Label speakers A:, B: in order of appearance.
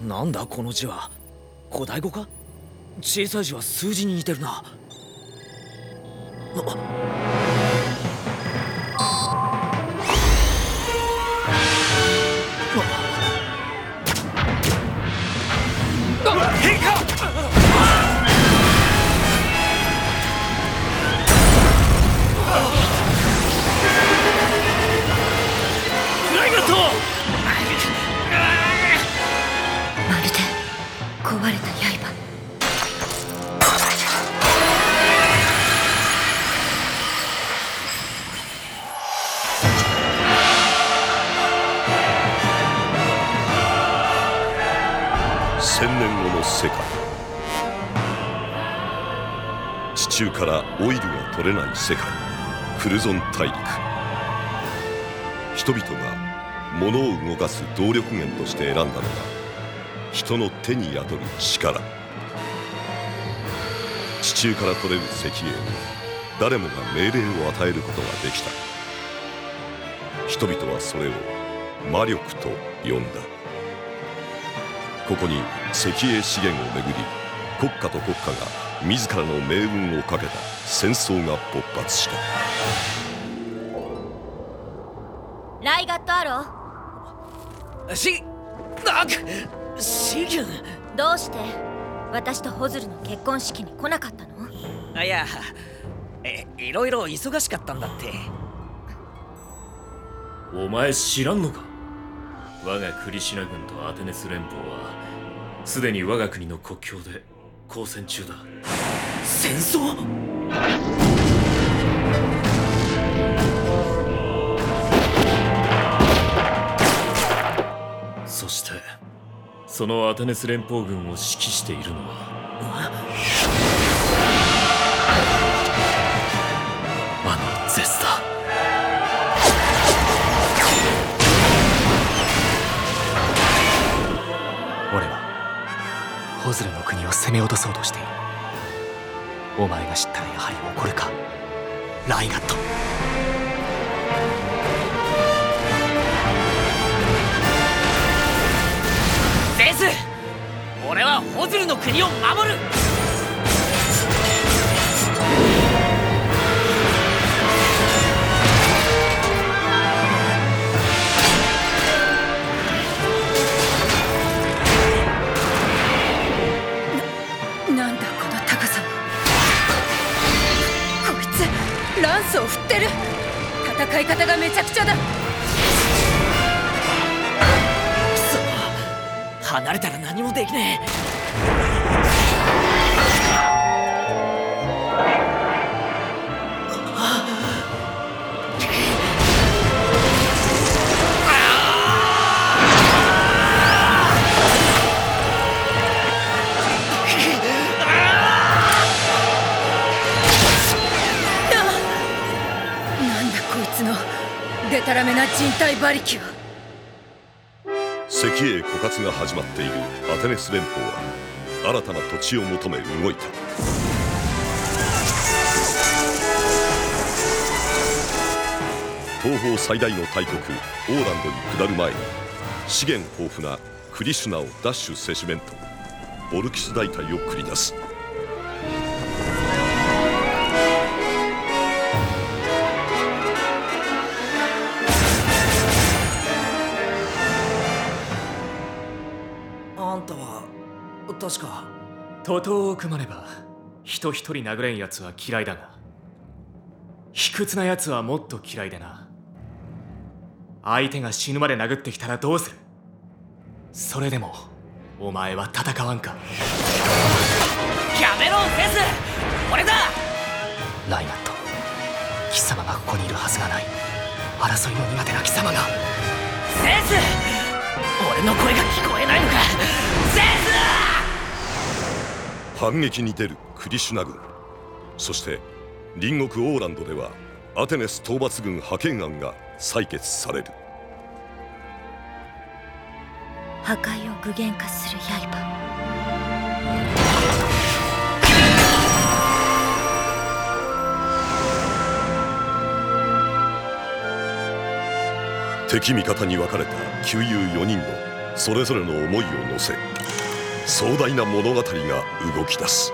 A: なんだこの字は？古代語か？小さい字は数字に似てるな。
B: あっ壊れた刃。
C: 千年後の世界。地中からオイルが取れない世界。クルゾン大陸。人々が物を動かす動力源として選んだのは人の手に宿る力。地中から取れる石英に誰もが命令を与えることができた。人々はそれを魔力と呼んだ。ここに石英資源をめぐり国家と国家が自らの命運をかけた戦争が勃発した。
B: ライガットアロー。
A: しなくシギュン
B: どうして？私とホズルの結婚式に来なかったの？
A: あいやえいろいろ忙しかったんだって。
D: お前知らんのか？我がクリシュナ軍とアテネス連邦はすでに我が国の国境で交戦中だ。
A: 戦争？
D: そのアテネス連邦軍を指揮しているのは。あのゼスだ
E: 俺はホズルの国を攻め落とそうとしている。お前が知ったらやはり怒るか。ライガット。
A: 国を守る。
B: 戦い方がめちゃくちゃだ。
A: くそ離れたら何もできね
B: なんだこいつのデタラメな人体馬力は
C: 石英枯渇が始まっている。アテネス連邦は。新たな土地を求め動いた。東方最大の大国オーランドに下る前に資源豊富なクリシュナをダッシュせしめんとオルキス大隊を繰り出す。
A: あんたは確か。
E: 徒党を組まねば人一人殴れん奴は嫌いだが卑屈な奴はもっと嫌いでな。相手が死ぬまで殴ってきたらどうする？それでもお前は戦わんか。
A: やめろゼウス！俺だ！
E: ライナット貴様がここにいるはずがない。争いの苦手な貴様が。
A: ゼウス！俺の声が
C: 反撃に出るクリシュナ軍。そして隣国オーランドではアテネス討伐軍派遣案が採決される。
B: 破壊を具現化する刃。
C: 敵味方に分かれた旧友4人のそれぞれの思いを乗せ壮大な物語が動き出す。